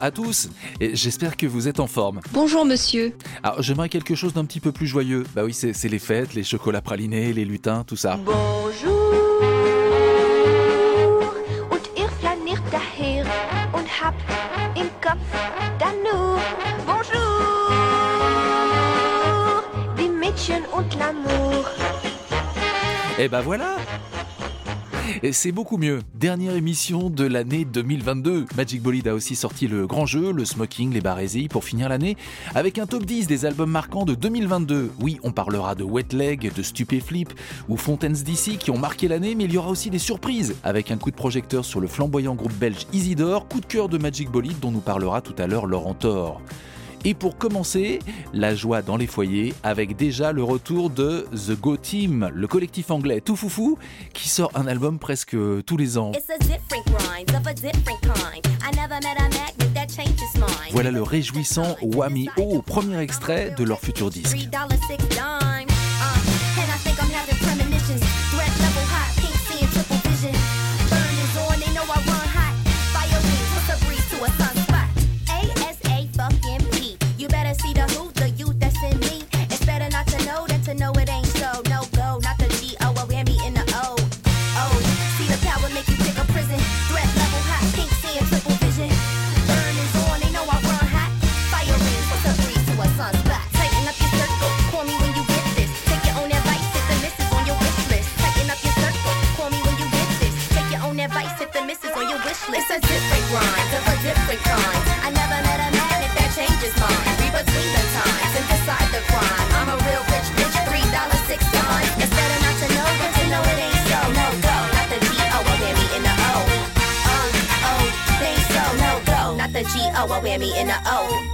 À tous, et j'espère que vous êtes en forme. Bonjour monsieur. Alors j'aimerais quelque chose d'un petit peu plus joyeux. Bah oui, c'est les fêtes, les chocolats pralinés, les lutins, tout ça. Bonjour und ihr flaniert daher und habt im Kopf dann nur Bonjour die Mädchen und l'amour. Et bah voilà c'est beaucoup mieux. Dernière émission de l'année 2022. Magic Bolide a aussi sorti le grand jeu, le smoking, les barésies pour finir l'année avec un top 10 des albums marquants de 2022. Oui, on parlera de Wet Leg, de Stupéflip ou Fontaines DC qui ont marqué l'année, mais il y aura aussi des surprises avec un coup de projecteur sur le flamboyant groupe belge Isidore, coup de cœur de Magic Bolide dont nous parlera tout à l'heure Laurent Thor. Et pour commencer, la joie dans les foyers avec déjà le retour de The Go Team, le collectif anglais tout foufou qui sort un album presque tous les ans. Voilà le réjouissant Whammy O, premier extrait de leur futur disque. wish list. It's a different grind of a different kind. I never met a man if that changes mine. Be between the times and decide the crime. I'm a real rich bitch, three dollars six dime. It's better not to know than to know it ain't so. No go, not the G O a me in the O. Um, oh, think so. No go, not the G O a me in the O.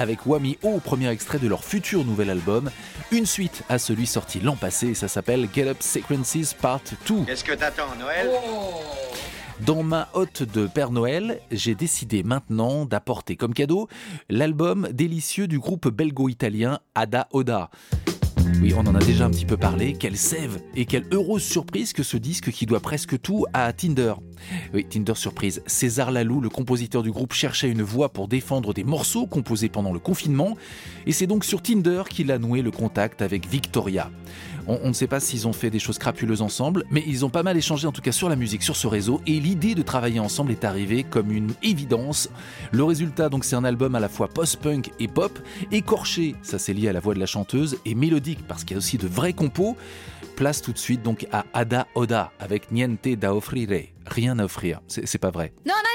avec Wami O, premier extrait de leur futur nouvel album, une suite à celui sorti l'an passé, ça s'appelle Get Up Sequences Part 2. Qu'est-ce que t'attends, Noël? Dans ma hotte de Père Noël, j'ai décidé maintenant d'apporter comme cadeau l'album délicieux du groupe belgo-italien Ada Oda. Oui, on en a déjà un petit peu parlé. Quelle sève et quelle heureuse surprise que ce disque qui doit presque tout à Tinder. Oui, Tinder surprise. César Lalou, le compositeur du groupe, cherchait une voix pour défendre des morceaux composés pendant le confinement. Et c'est donc sur Tinder qu'il a noué le contact avec Victoria. On, ne sait pas s'ils ont fait des choses crapuleuses ensemble, mais ils ont pas mal échangé en tout cas sur la musique, sur ce réseau, et l'idée de travailler ensemble est arrivée comme une évidence. Le résultat, donc, c'est un album à la fois post-punk et pop, écorché, ça c'est lié à la voix de la chanteuse, et mélodique parce qu'il y a aussi de vrais compos. Place tout de suite donc à Ada Oda avec Niente da offrire, rien à offrir. C'est pas vrai. Non, niente.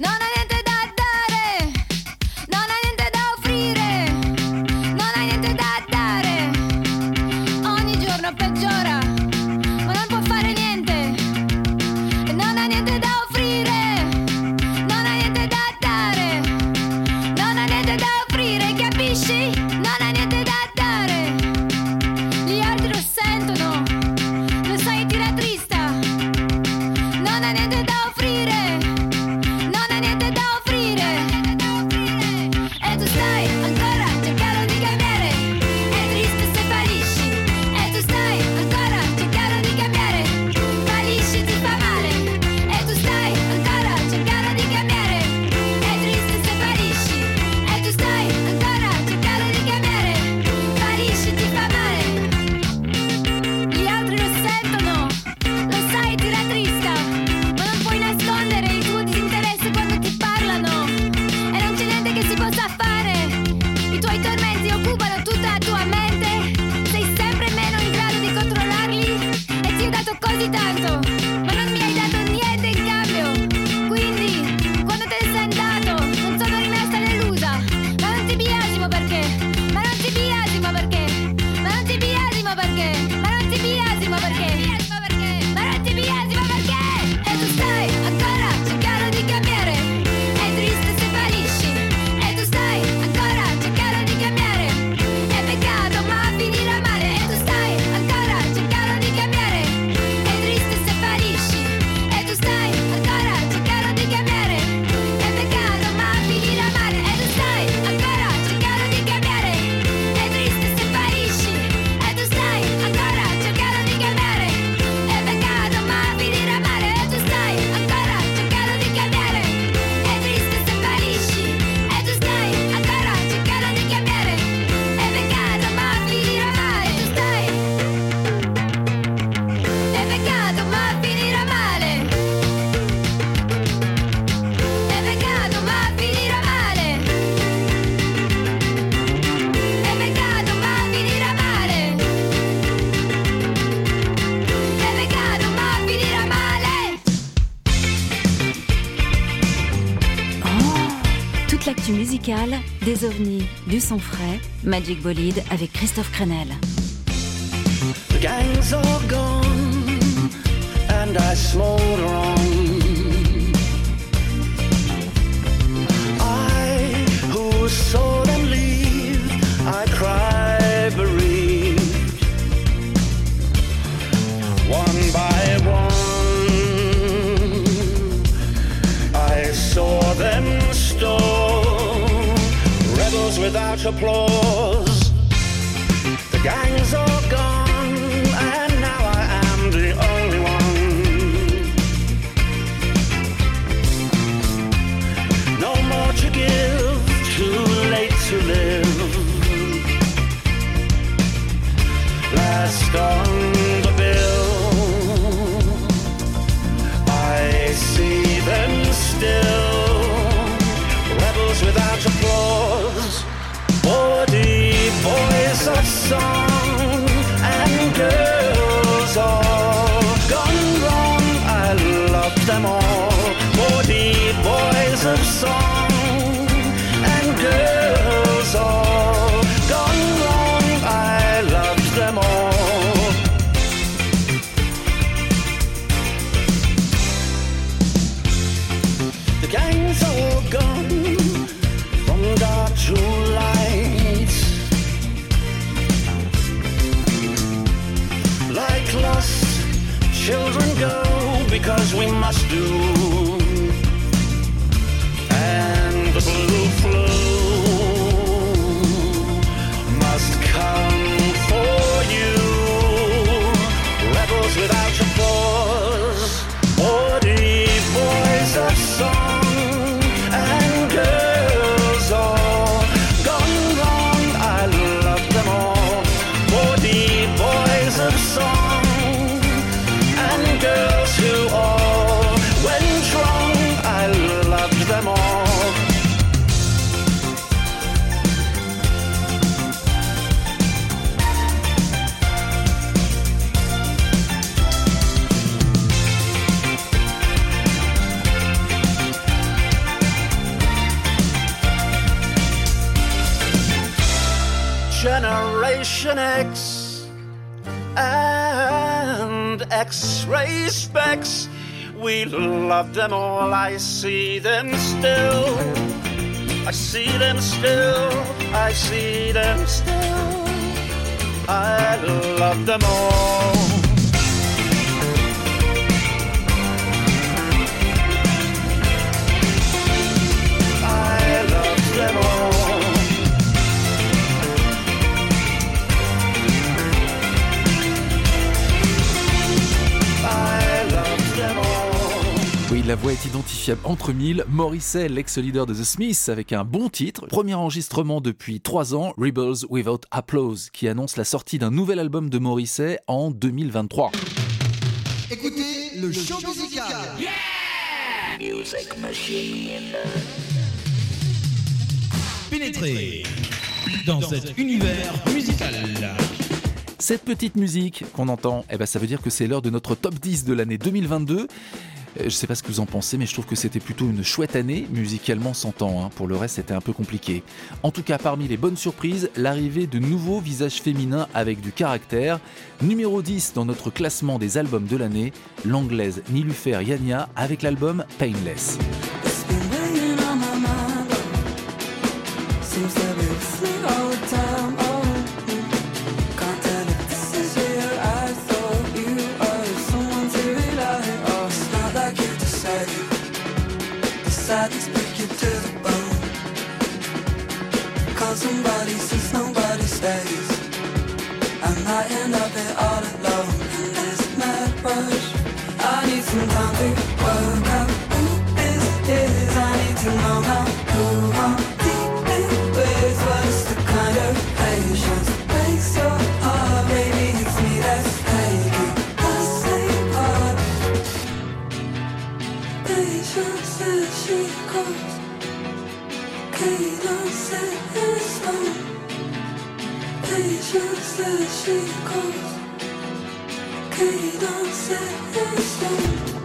Non, niente du son frais, Magic Bolide avec Christophe Crenel. Without see them still. I see them still. I see them still. I love them all. Voix est identifiable entre mille. Morrissey, l'ex-leader de The Smiths, avec un bon titre. Premier enregistrement depuis trois ans, Rebels Without Applause, qui annonce la sortie d'un nouvel album de Morrissey en 2023. Écoutez le show musical. Pénétrer dans cet univers musical. Cette petite musique qu'on entend, eh ben, ça veut dire que c'est l'heure de notre top 10 de l'année 2022. Je sais pas ce que vous en pensez, mais je trouve que c'était plutôt une chouette année, musicalement s'entend. Hein. Pour le reste, c'était un peu compliqué. En tout cas, parmi les bonnes surprises, l'arrivée de nouveaux visages féminins avec du caractère. Numéro 10 dans notre classement des albums de l'année, l'anglaise Nilufer Yania avec l'album Painless. another. Cause Qui danser ensemble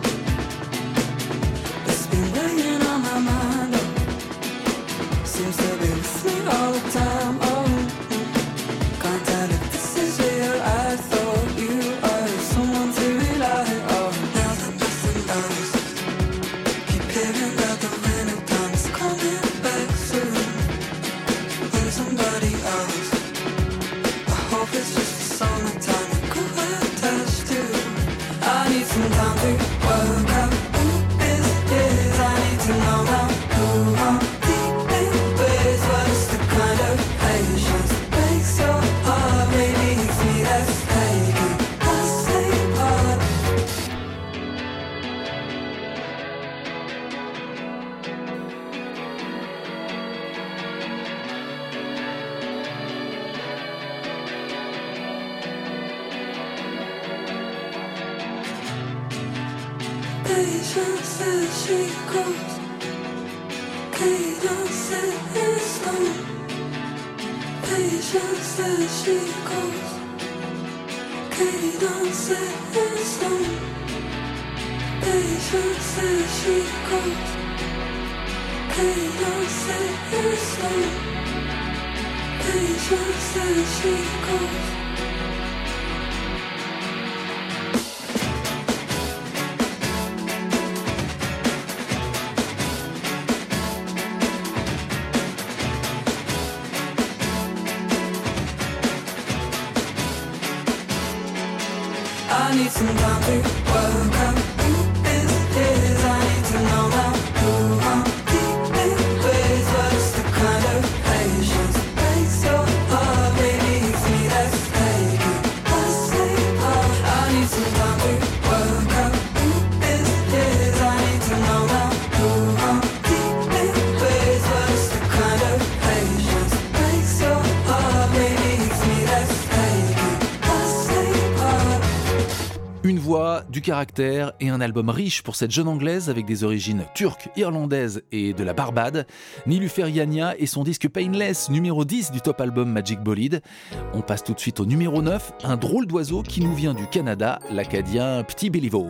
Patience as she goes. Cadence is slow. Patience as she goes. Cadence is slow. Patience as she goes. Cadence is. Patience as she goes. caractère et un album riche pour cette jeune Anglaise avec des origines turques, irlandaises et de la Barbade, Nilu Feriania et son disque Painless, numéro 10 du top album Magic Bolide. On passe tout de suite au numéro 9, un drôle d'oiseau qui nous vient du Canada, l'Acadien Petit Béliveau.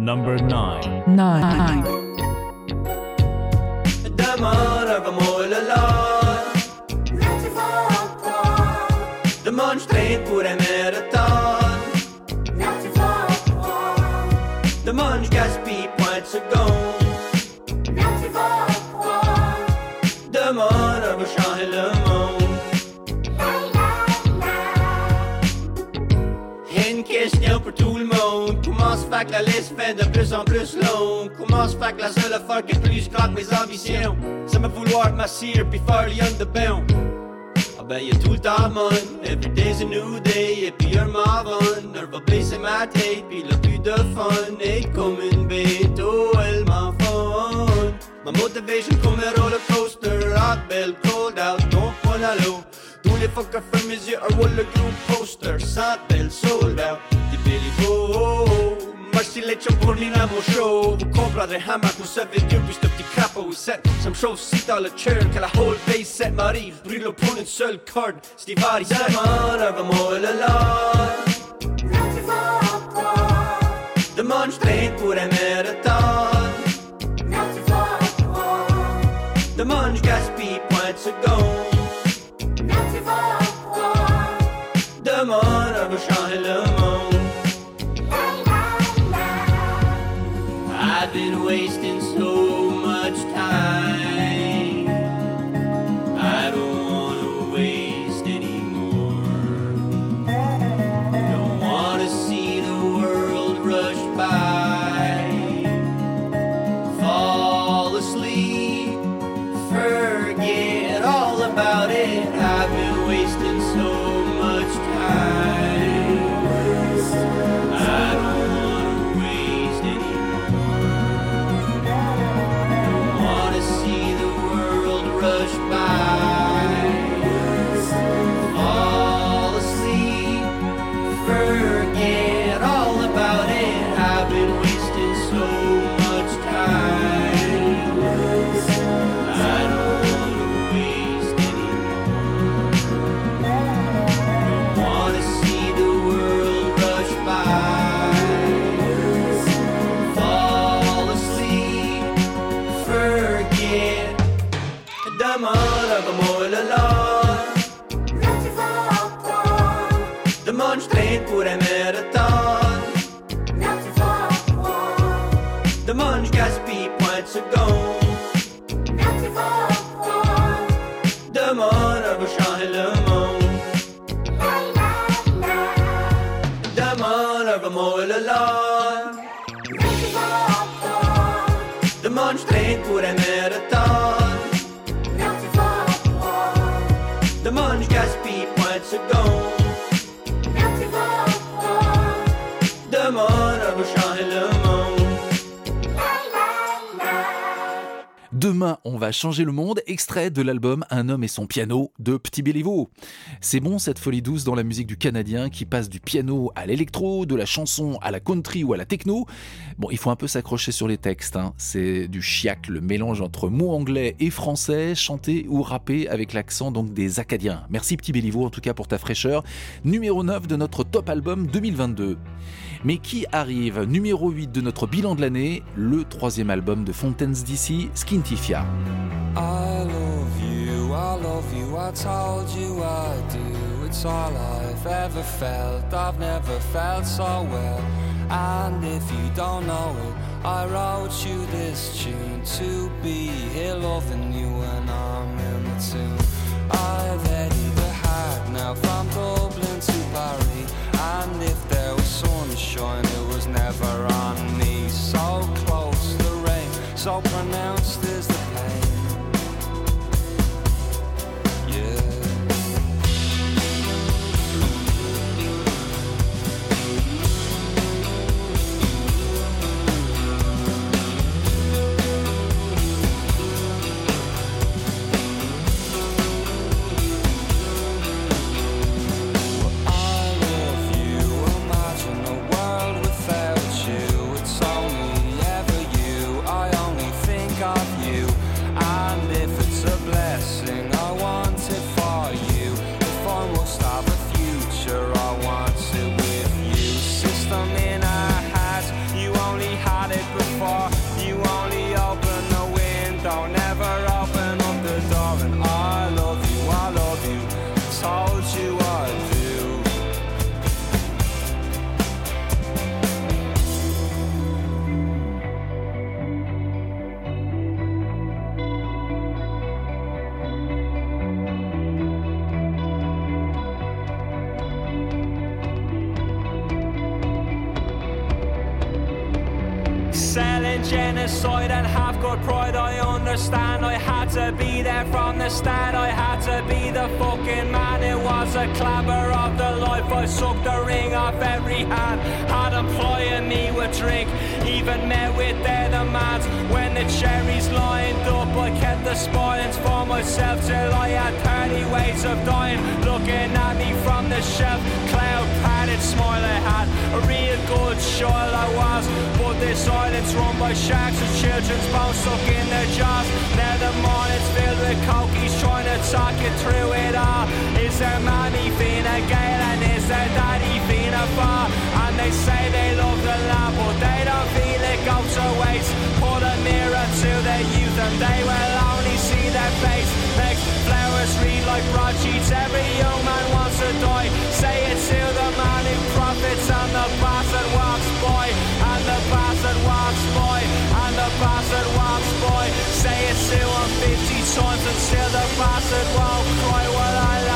Number 9. 9. Fait que la liste fait de plus en plus longue? Comment se fait que la seule affaire qui est plus que mes ambitions? C'est me vouloir m'assire puis faire les de bain. Ah ben y'a tout le temps mon Every day's a new day Et puis un m'avonne Elle va baisser ma tête Puis le plus de fun Est comme une bête Oh elle m'en fun Ma motivation comme un roller coaster Hot bell, cold out, don't point à l'eau Tous les fuckers ferment mes yeux Un roller group poster Sans belle, sold out Merci les chums pour venir à mon show Vous comprendrez hamac, vous savez Dieu puis ce petit crapaud set. Ça me chauffe si dans le chair Que la whole base set. M'arrive Brûle pour une seule corde Steve Hardy Demande un moi le lard Demande je traîne pour un marathon Demande je gaspille Demande un moi le lard. Demande je traîne pour Demain, on va changer le monde, extrait de l'album Un homme et son piano de Petit Béliveau. C'est bon cette folie douce dans la musique du Canadien qui passe du piano à l'électro, de la chanson à la country ou à la techno. Bon, il faut un peu s'accrocher sur les textes. hein. C'est du chiac, le mélange entre mots anglais et français, chanté ou rappé avec l'accent donc des Acadiens. Merci Petit Béliveau en tout cas pour ta fraîcheur. Numéro 9 de notre top album 2022. Mais qui arrive numéro 8 de notre bilan de l'année, le troisième album de Fontaines DC, Skintifia. I love you, I love you, I told you I do. It's all I've ever felt, I've never felt so well. And if you don't know it, I wrote you this tune to be here loving you when I'm in the tune. I've headed the hack now from Dublin to Paris. And if there was sunshine, it was never on me. So close, the rain, so pronounced is the genocide and have got pride. I understand. I had to be there from the start. I had to be the fucking man. It was a clamor of the life. I sucked the ring off every hand. Had employing me with drink. Even met with their demands. When the cherries lined up, I kept the spoilings for myself till I had 30 ways of dying. Looking at me from the shelf. Cloud padded smile I had. A real good child I was. But this island's run by sharks and children's bones stuck in their jaws. Now the morning's filled with cokies trying to talk you through it all. Is there mommy Fina Gale and is there daddy Fina Far? And they say they love the land, but they don't feel it go to waste. Put a mirror to their youth and they will their face. Next flowers read like broadsheets. Every young man wants to die. Say it to the man who profits and the bastard walks by. And the bastard walks by. And the bastard walks by. Say it to him 50 times and still the bastard won't cry. Well, I lie.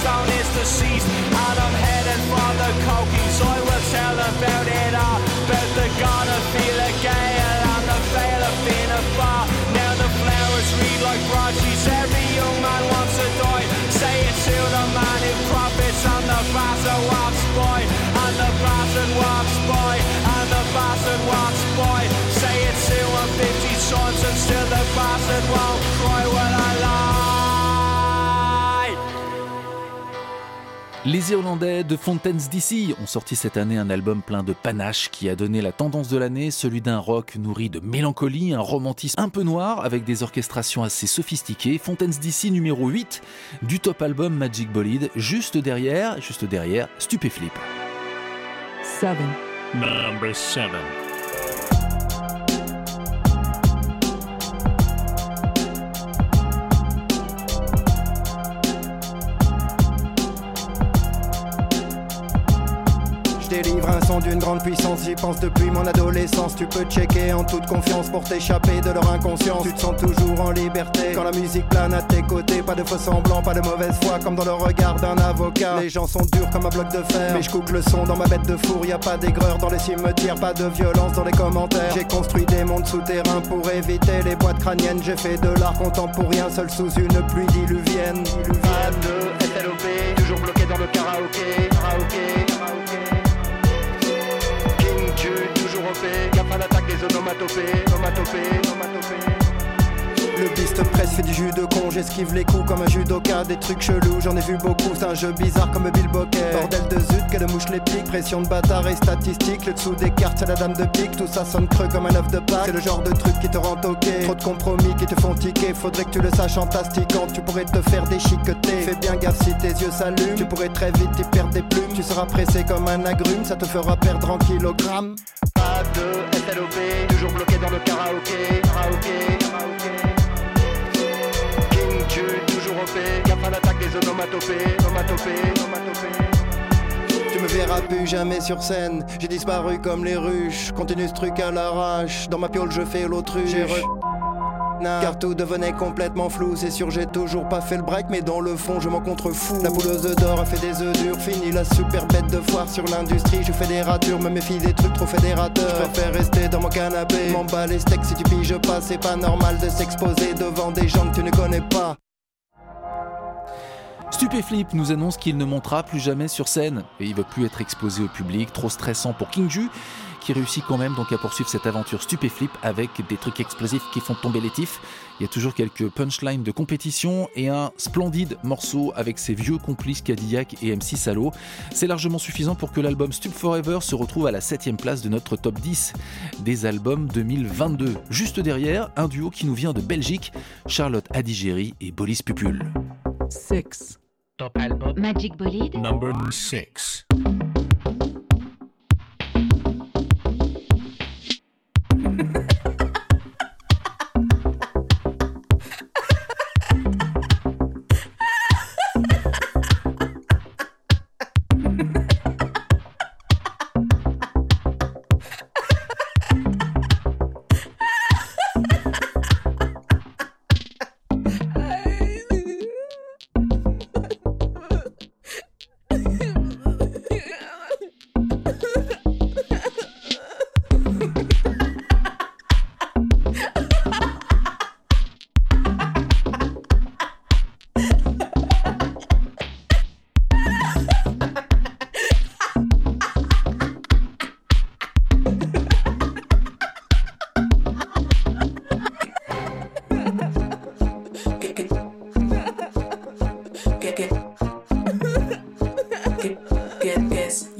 Gravestone is deceased. And I'm heading for the cokies. I will tell about it all. About the god of feel a gale and the veil of being a far. Now the flowers read like broadsheets. Every young man wants to die. Say it to the man who profits and the bastard walks by. And the bastard walks by. And the bastard walks by. Say it to him 50 times and still the bastard won't cry when I Les Irlandais de Fontaines DC ont sorti cette année un album plein de panache qui a donné la tendance de l'année, celui d'un rock nourri de mélancolie, un romantisme un peu noir avec des orchestrations assez sophistiquées. Fontaines DC numéro 8 du top album Magic Bolide, juste derrière, juste derrière Stupéflip. 7. Number 7. Délivre un son d'une grande puissance, j'y pense depuis mon adolescence. Tu peux checker en toute confiance pour t'échapper de leur inconscience. Tu te sens toujours en liberté quand la musique plane à tes côtés. Pas de faux semblants, pas de mauvaise foi, comme dans le regard d'un avocat. Les gens sont durs comme un bloc de fer, mais je coupe le son dans ma bête de four. Y a pas d'aigreur dans les cimetières, pas de violence dans les commentaires. J'ai construit des mondes souterrains pour éviter les boîtes crâniennes. J'ai fait de l'art contemporain seul sous une pluie diluvienne. Pas de SLOP, toujours bloqué dans le karaoké. karaoké. Le beast presse fait du jus de con, j'esquive les coups comme un judoka, des trucs chelous, j'en ai vu beaucoup, c'est un jeu bizarre comme Bill Bokeh. Bordel de zut, que de mouche les pique, pression de bâtard et statistique, le dessous des cartes c'est la dame de pique, tout ça sonne creux comme un œuf de Pâques. C'est le genre de truc qui te rend toqué, trop de compromis qui te font tiquer, faudrait que tu le saches en tastiquant, tu pourrais te faire déchiqueter. Fais bien gaffe si tes yeux s'allument, tu pourrais très vite y perdre des plumes, tu seras pressé comme un agrume, ça te fera perdre en kilogrammes. Pas de SLOP, toujours bloqué dans le karaoké, karaoké, karaoké. King Jude, toujours OP, gaffe à l'attaque des onomatopées, onomatopées, onomatopées. Tu me verras plus jamais sur scène, j'ai disparu comme les ruches, continue ce truc à l'arrache, dans ma piole je fais l'autruche. Car tout devenait complètement flou, c'est sûr j'ai toujours pas fait le break mais dans le fond je m'en contrefous. La bouleuse d'or a fait des œufs durs, fini la super bête de foire. Sur l'industrie Je fais des ratures, me méfie des trucs trop fédérateurs. Je préfère rester dans mon canapé, m'emballer les steaks si tu piges pas C'est pas normal de s'exposer devant des gens que tu ne connais pas. Stupéflip nous annonce qu'il ne montera plus jamais sur scène. Et il veut plus être exposé au public, trop stressant pour King Ju qui réussit quand même donc à poursuivre cette aventure Stupéflip avec des trucs explosifs qui font tomber les tifs. Il y a toujours quelques punchlines de compétition et un splendide morceau avec ses vieux complices Cadillac et MC Salo. C'est largement suffisant pour que l'album Stup Forever se retrouve à la 7 place de notre top 10 des albums 2022. Juste derrière, un duo qui nous vient de Belgique, Charlotte Adigéry et Bolis Pupul. 6. Top album. Magic Bolide. Number 6.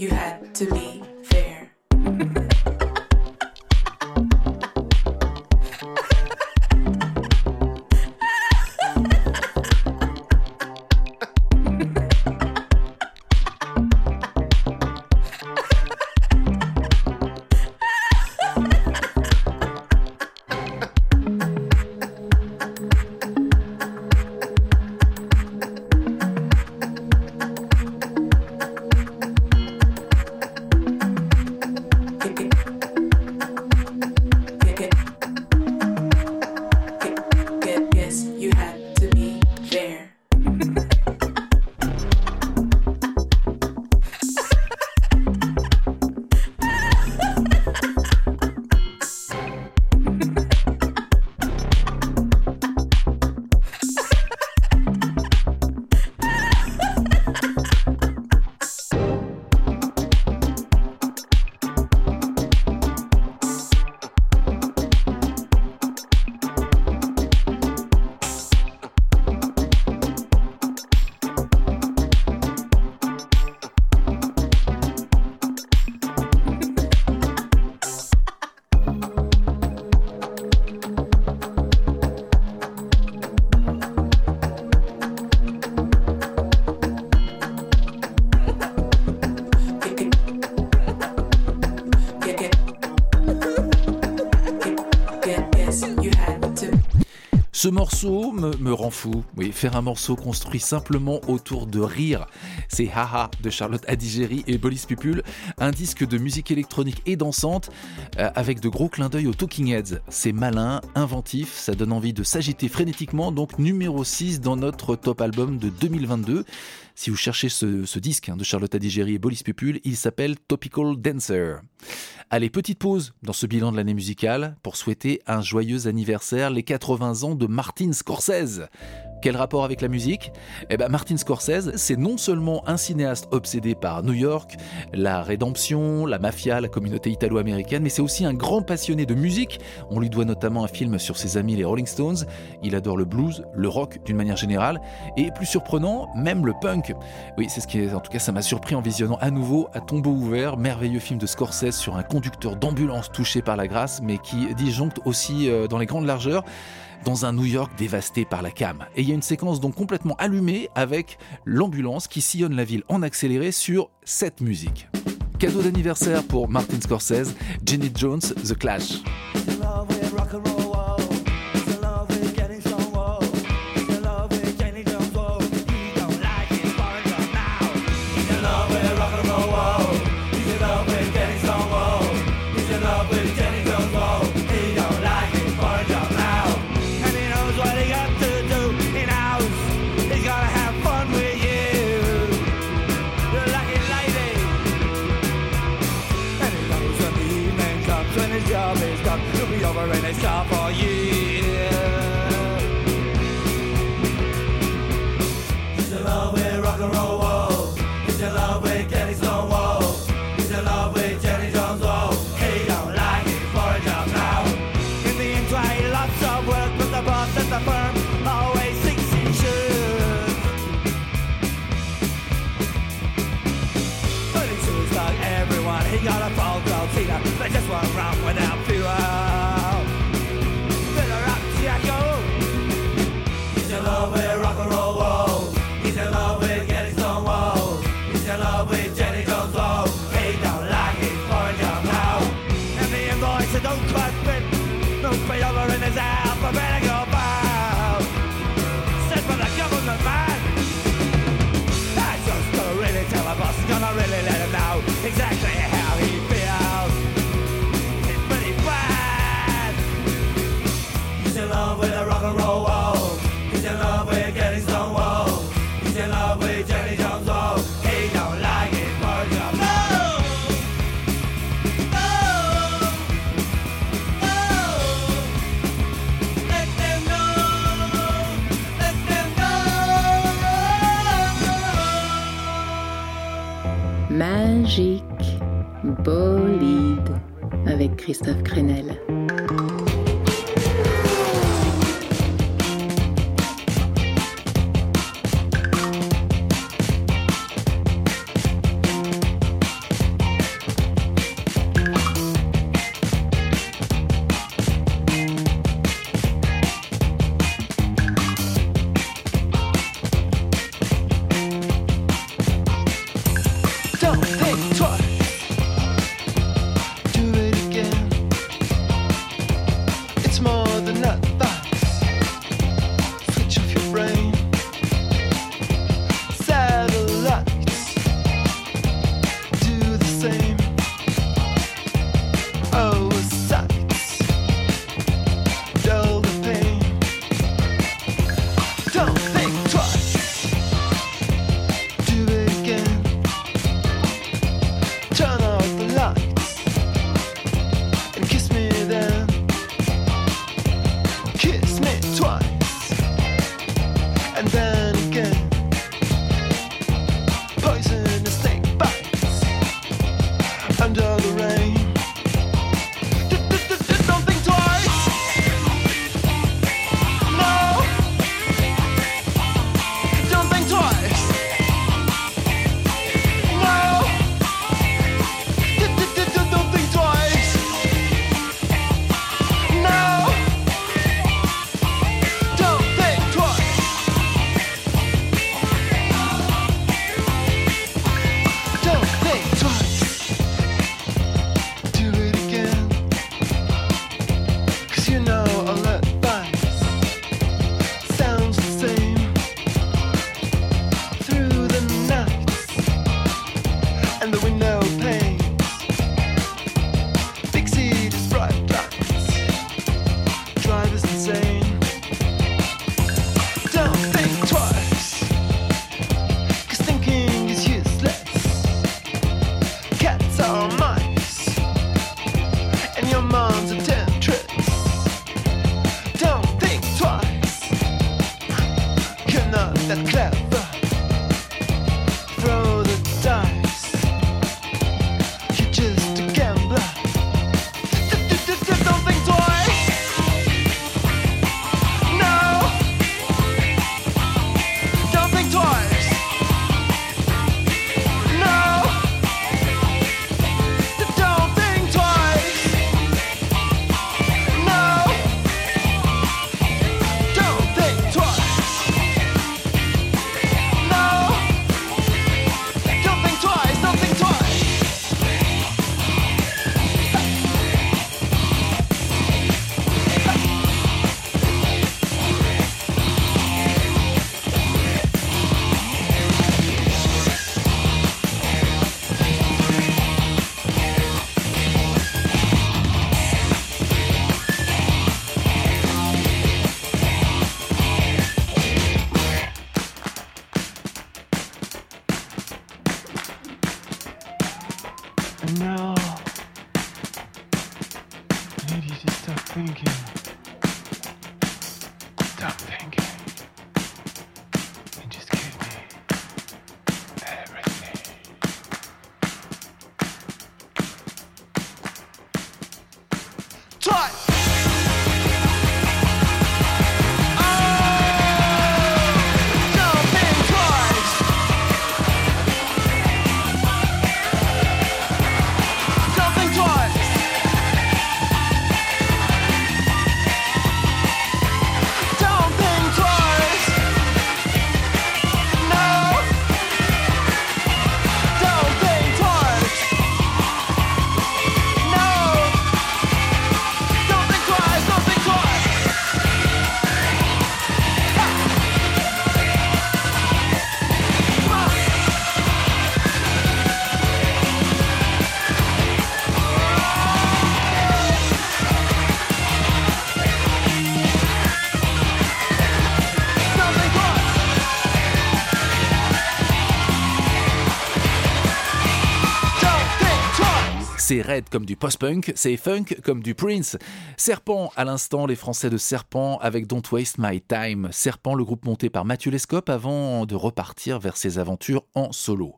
you had to be. Ce morceau me, me, rend fou. Oui, faire un morceau construit simplement autour de rire. C'est Haha de Charlotte Adigéry et Bolis Pupul, un disque de musique électronique et dansante euh, avec de gros clins d'œil aux Talking Heads. C'est malin, inventif, ça donne envie de s'agiter frénétiquement, donc numéro 6 dans notre top album de 2022. Si vous cherchez ce, ce disque hein, de Charlotte Adigéry et Bolis Pupul, il s'appelle Topical Dancer. Allez, petite pause dans ce bilan de l'année musicale pour souhaiter un joyeux anniversaire, les 80 ans de Martin Scorsese. Quel rapport avec la musique? Eh ben Martin Scorsese, c'est non seulement un cinéaste obsédé par New York, la rédemption, la mafia, la communauté italo-américaine, mais c'est aussi un grand passionné de musique. On lui doit notamment un film sur ses amis les Rolling Stones. Il adore le blues, le rock d'une manière générale, et plus surprenant, même le punk. Oui, c'est ce qui est, en tout cas, ça m'a surpris en visionnant à nouveau à tombeau ouvert, merveilleux film de Scorsese sur un conducteur d'ambulance touché par la grâce, mais qui disjoncte aussi euh, dans les grandes largeurs dans un New York dévasté par la cam. Et il y a une séquence donc complètement allumée avec l'ambulance qui sillonne la ville en accéléré sur cette musique. Cadeau d'anniversaire pour Martin Scorsese, Jenny Jones, The Clash. Magique bolide avec Christophe Crenel. Comme du post-punk, c'est funk comme du Prince. Serpent, à l'instant, les Français de Serpent avec Don't Waste My Time. Serpent, le groupe monté par Mathieu Lescope avant de repartir vers ses aventures en solo.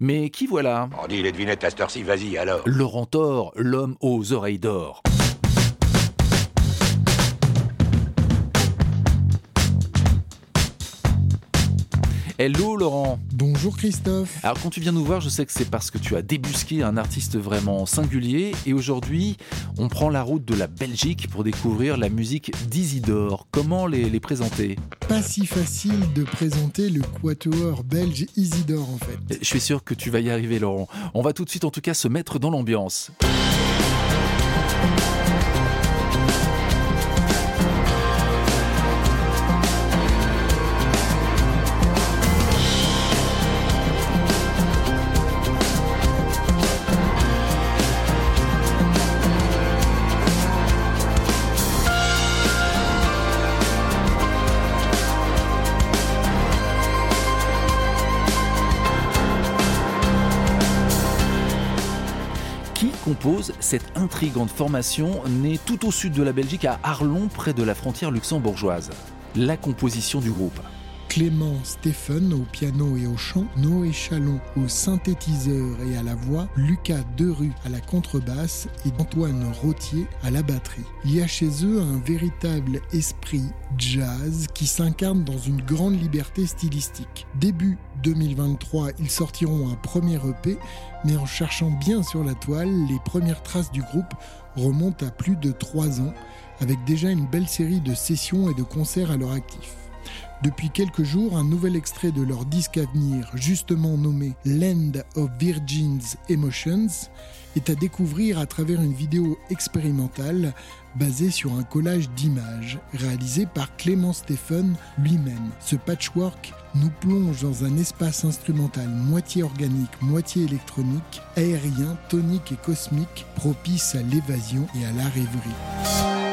Mais qui voilà? On dit les devinettes à cette heure-ci, vas-y alors. Laurent Thor, l'homme aux oreilles d'or. Hello Laurent. Bonjour Christophe. Alors quand tu viens nous voir, je sais que c'est parce que tu as débusqué un artiste vraiment singulier et aujourd'hui, on prend la route de la Belgique pour découvrir la musique d'Isidore. Comment les, les présenter? Pas si facile de présenter le quatuor belge Isidore en fait. Je suis sûr que tu vas y arriver Laurent. On va tout de suite en tout cas se mettre dans l'ambiance. Cette intrigante formation née tout au sud de la Belgique à Arlon, près de la frontière luxembourgeoise La composition du groupe. Clément Stephen au piano et au chant, Noé Chalon au synthétiseur et à la voix, Lucas Derue à la contrebasse et Antoine Rottier à la batterie. Il y a chez eux un véritable esprit jazz qui s'incarne dans une grande liberté stylistique. Début 2023, ils sortiront un premier EP, mais en cherchant bien sur la toile, les premières traces du groupe remontent à plus de 3 ans, avec déjà une belle série de sessions et de concerts à leur actif. Depuis quelques jours, un nouvel extrait de leur disque à venir, justement nommé Land of Virgin's Emotions, est à découvrir à travers une vidéo expérimentale basée sur un collage d'images réalisé par Clément Stephen lui-même. Ce patchwork nous plonge dans un espace instrumental moitié organique, moitié électronique, aérien, tonique et cosmique, propice à l'évasion et à la rêverie.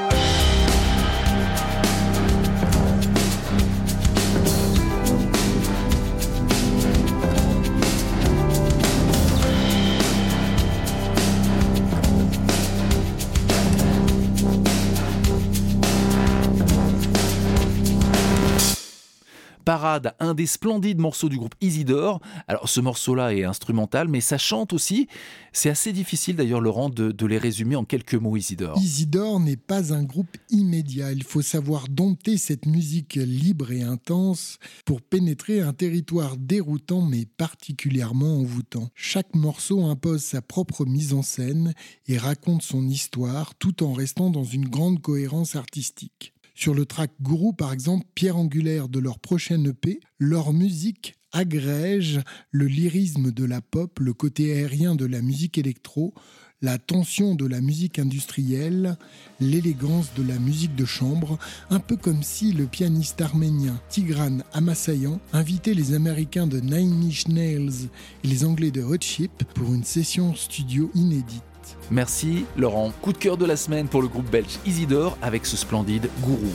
Un des splendides morceaux du groupe Isidore. Alors ce morceau-là est instrumental, mais ça chante aussi. C'est assez difficile d'ailleurs, Laurent, de, les résumer en quelques mots, Isidore. Isidore n'est pas un groupe immédiat. Il faut savoir dompter cette musique libre et intense pour pénétrer un territoire déroutant mais particulièrement envoûtant. Chaque morceau impose sa propre mise en scène et raconte son histoire tout en restant dans une grande cohérence artistique. Sur le track Gourou, par exemple, pierre angulaire de leur prochaine EP, leur musique agrège le lyrisme de la pop, le côté aérien de la musique électro, la tension de la musique industrielle, l'élégance de la musique de chambre, un peu comme si le pianiste arménien Tigran Amassayan invitait les Américains de Nine Inch Nails et les Anglais de Hot Chip pour une session studio inédite. Merci Laurent. Coup de cœur de la semaine pour le groupe belge Isidore avec ce splendide gourou.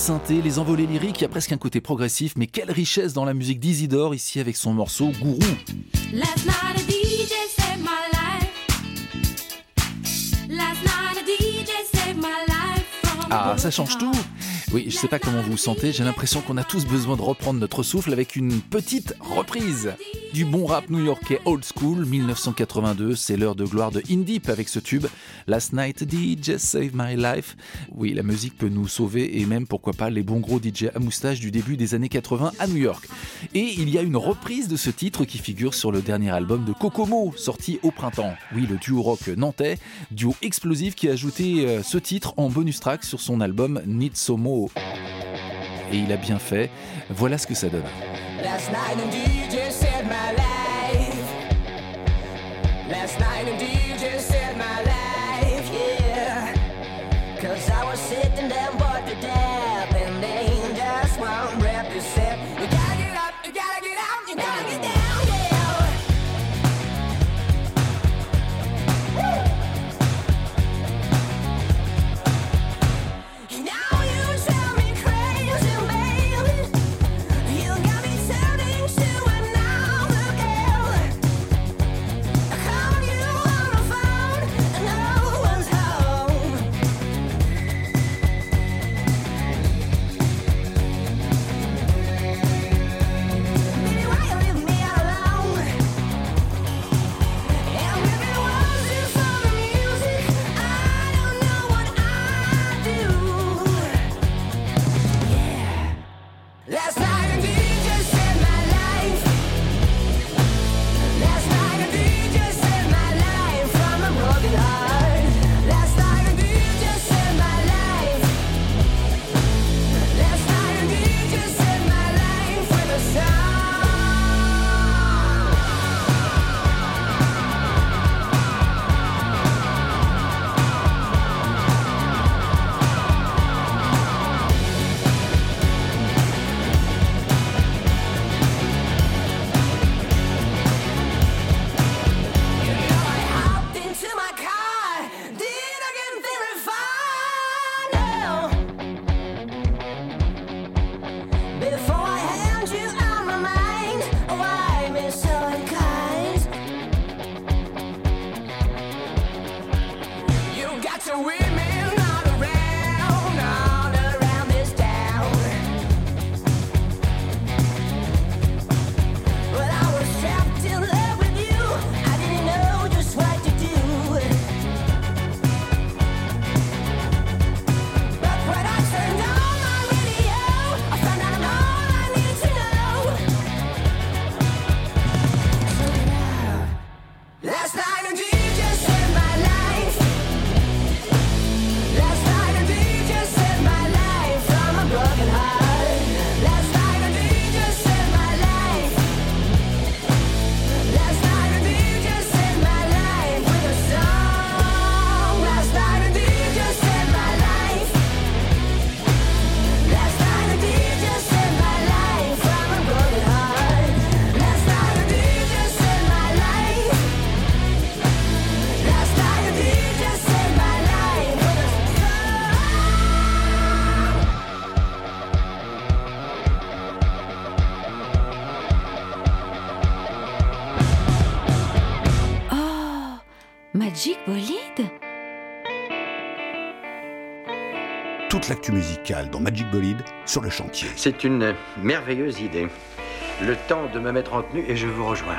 Synthés, les envolées lyriques, il y a presque un côté progressif, mais quelle richesse dans la musique d'Isidore ici avec son morceau Gourou. Last night a DJ saved my life. Last night a DJ saved my life from Ah, ça change tout Oui, je sais pas comment vous vous sentez, j'ai l'impression qu'on a tous besoin de reprendre notre souffle avec une petite reprise du bon rap new-yorkais old school 1982, c'est l'heure de gloire de In Deep avec ce tube Last Night DJ Save My Life. Oui, la musique peut nous sauver et même pourquoi pas les bons gros DJ à moustache du début des années 80 à New York. Et il y a une reprise de ce titre qui figure sur le dernier album de Kokomo, sorti au printemps. Oui, le duo rock nantais, duo explosif qui a ajouté euh, ce titre en bonus track sur son album Nitsomo. Et il a bien fait. Voilà ce que ça donne. My life. Last night a Bolide sur le chantier. C'est une merveilleuse idée. Le temps de me mettre en tenue et je vous rejoins.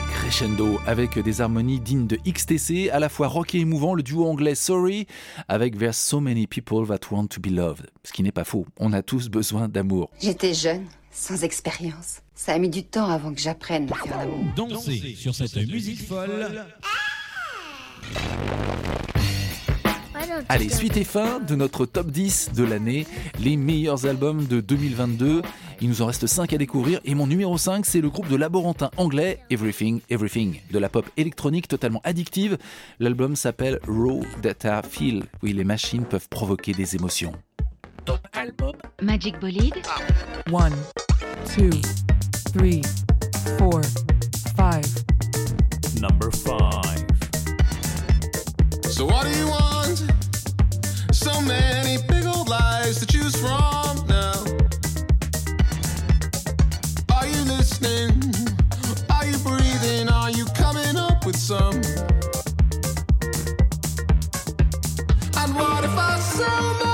Crescendo avec des harmonies dignes de XTC, à la fois rock et émouvant, le duo anglais Sorry avec There's so many people that want to be loved. Ce qui n'est pas faux, on a tous besoin d'amour. J'étais jeune, sans expérience. Ça a mis du temps avant que j'apprenne à faire l'amour. Dansez sur cette musique folle. Allez, suite et fin de notre top 10 de l'année, les meilleurs albums de 2022. Il nous en reste 5 à découvrir et mon numéro 5, c'est le groupe de laborantin anglais Everything Everything, de la pop électronique totalement addictive. L'album s'appelle Raw Data Feel. Oui, les machines peuvent provoquer des émotions. Top album. Magic Bolide. One, two, three, four, five. Number five. So what do you want? So many big old lies to choose from now. Are you listening? Are you breathing? Are you coming up with some? And what if I sell my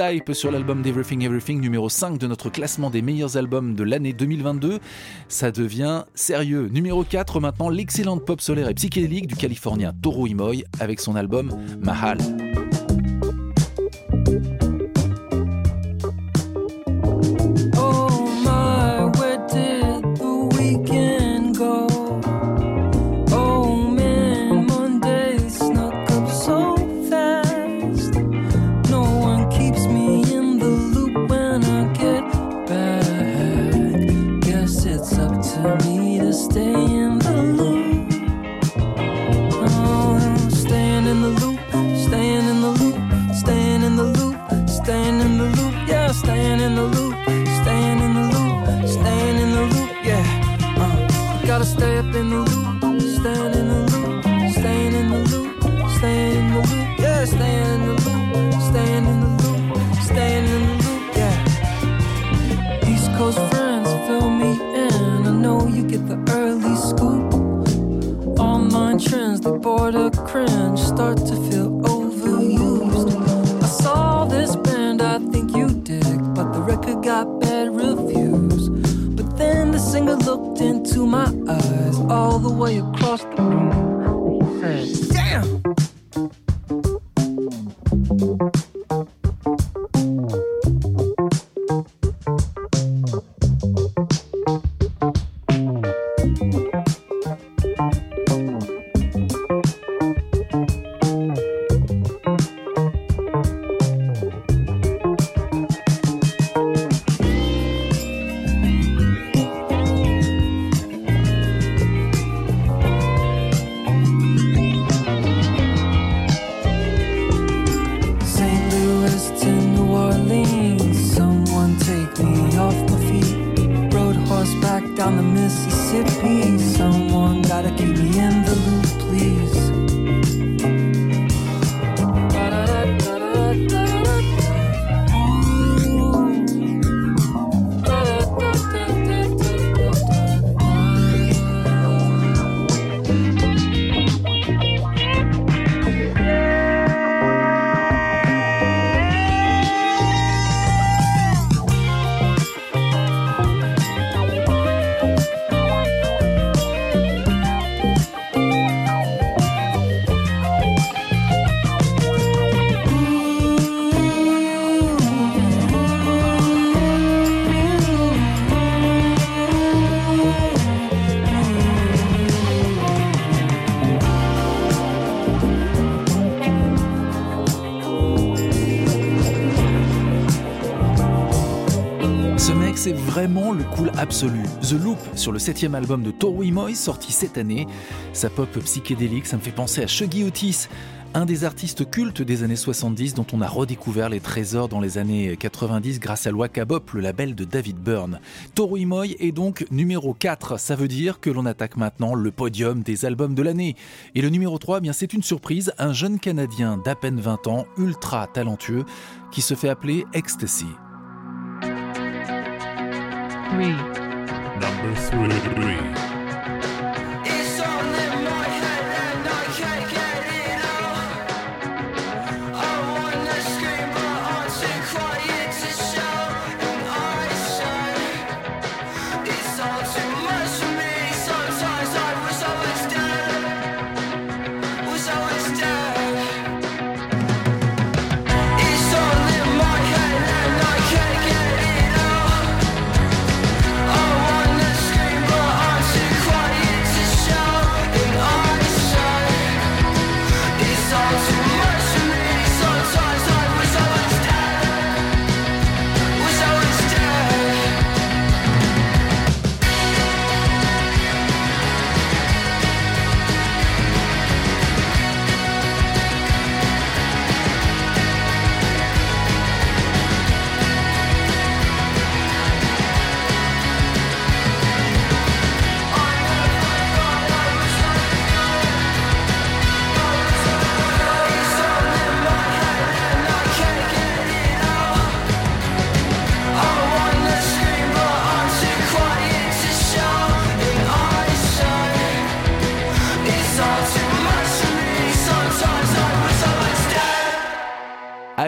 Type sur l'album d'Everything Everything numéro 5 de notre classement des meilleurs albums de l'année 2022. Ça devient sérieux. Numéro 4 maintenant, l'excellente pop solaire et psychédélique du Californien Toro Imoy avec son album Mahal. to me. vraiment le cool absolu. The Loop sur le septième album de Tori Moy sorti cette année. Sa pop psychédélique, ça me fait penser à Shuggy Otis, un des artistes cultes des années 70 dont on a redécouvert les trésors dans les années 90 grâce à Wakabop, le label de David Byrne. Toru Moy est donc numéro 4, ça veut dire que l'on attaque maintenant le podium des albums de l'année. Et le numéro 3, eh bien c'est une surprise, un jeune Canadien d'à peine 20 ans, ultra talentueux, qui se fait appeler Ecstasy. three. Number three.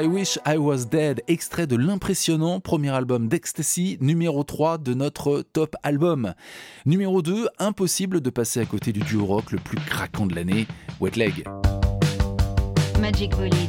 I Wish I Was Dead, extrait de l'impressionnant premier album d'Ecstasy, numéro 3 de notre top album. Numéro 2, impossible de passer à côté du duo rock le plus craquant de l'année, Wet Leg. Magic Bullet.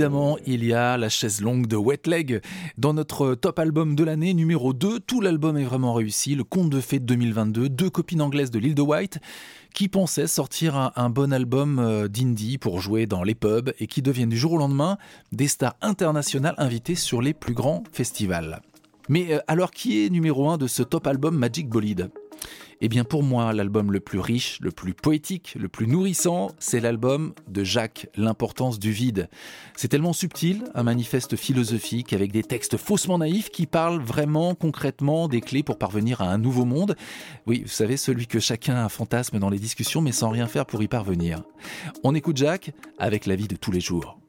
Évidemment, il y a la chaise longue de Wet Leg. Dans notre top album de l'année, numéro 2, tout l'album est vraiment réussi. Le conte de fées de 2022, deux copines anglaises de l'île de White qui pensaient sortir un, un bon album euh, d'indie pour jouer dans les pubs et qui deviennent du jour au lendemain des stars internationales invitées sur les plus grands festivals. Mais euh, alors qui est numéro 1 de ce top album Magic Bolide? Eh bien pour moi, l'album le plus riche, le plus poétique, le plus nourrissant, c'est l'album de Jacques, L'importance du vide. C'est tellement subtil, un manifeste philosophique avec des textes faussement naïfs qui parlent vraiment concrètement des clés pour parvenir à un nouveau monde. Oui, vous savez, celui que chacun fantasme dans les discussions mais sans rien faire pour y parvenir. On écoute Jacques avec la vie de tous les jours.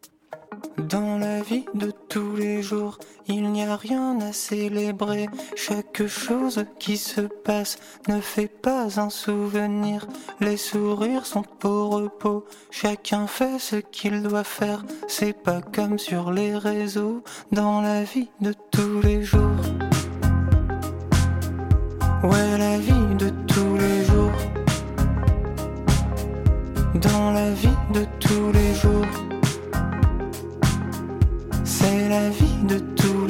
Dans la vie de tous les jours, il n'y a rien à célébrer. Chaque chose qui se passe ne fait pas un souvenir. Les sourires sont au repos, chacun fait ce qu'il doit faire. C'est pas comme sur les réseaux, dans la vie de tous les jours. Ouais, la vie de tous les jours. Dans la vie de tous les jours. C'est la vie de tous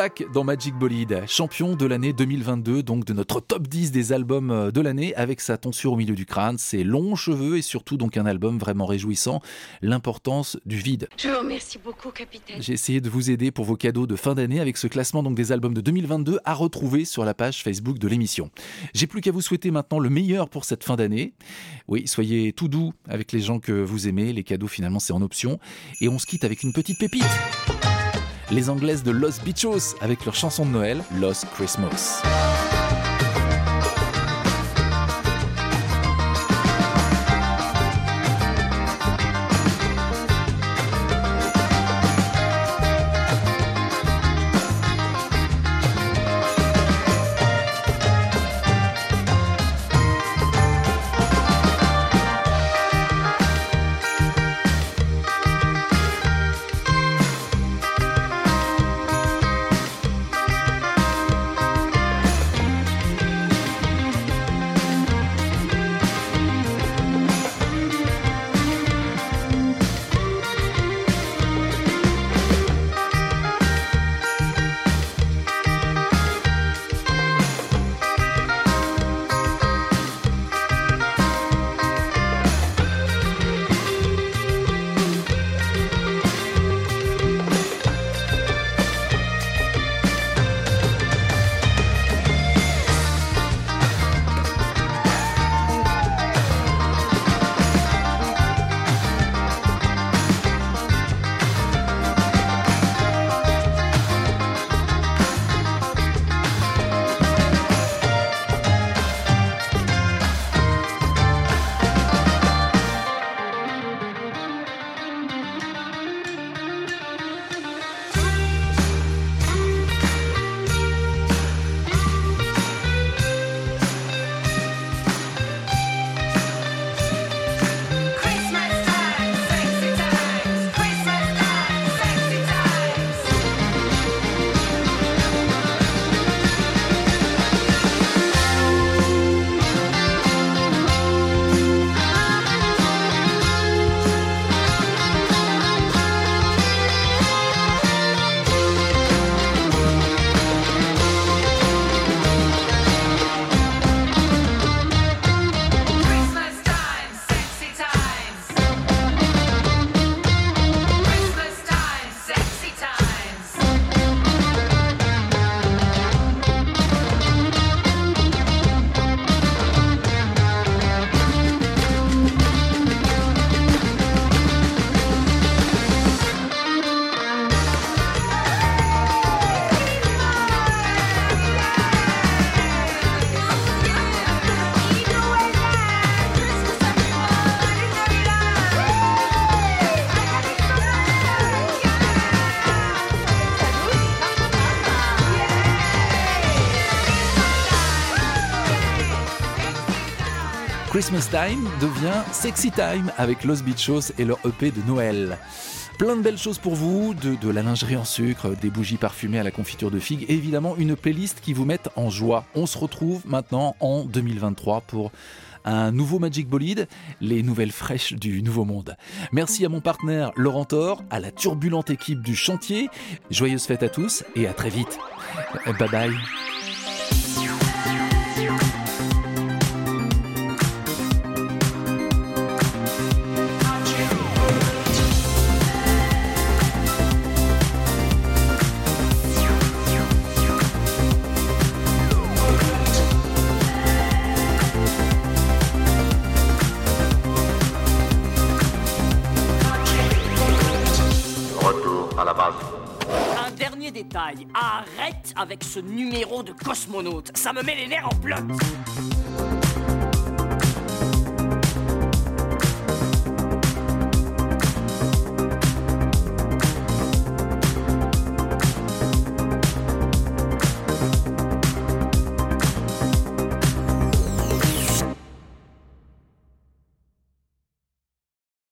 Jacques dans Magic Bolide, champion de l'année 2022, donc de notre top 10 des albums euh, de l'année, avec sa tonsure au milieu du crâne, ses longs cheveux et surtout donc un album vraiment réjouissant, l'importance du vide. Je vous remercie beaucoup, capitaine. J'ai essayé de vous aider pour vos cadeaux de fin d'année avec ce classement donc des albums de 2022 à retrouver sur la page Facebook de l'émission. J'ai plus qu'à vous souhaiter maintenant le meilleur pour cette fin d'année. Oui, soyez tout doux avec les gens que vous aimez, les cadeaux finalement c'est en option. Et on se quitte avec une petite pépite. Les Anglaises de Los Bichos avec leur chanson de Noël, Los Christmas. Christmas Time devient Sexy Time avec Los Bichos et leur EP de Noël. Plein de belles choses pour vous, de, la lingerie en sucre, des bougies parfumées à la confiture de figues et évidemment une playlist qui vous mette en joie. On se retrouve maintenant en 2023 pour un nouveau Magic Bolide, les nouvelles fraîches du Nouveau Monde. Merci à mon partenaire Laurent Thor, à la turbulente équipe du chantier. Joyeuse fête à tous et à très vite. Bye bye. Un dernier détail, arrête avec ce numéro de cosmonaute, ça me met les nerfs en bloc.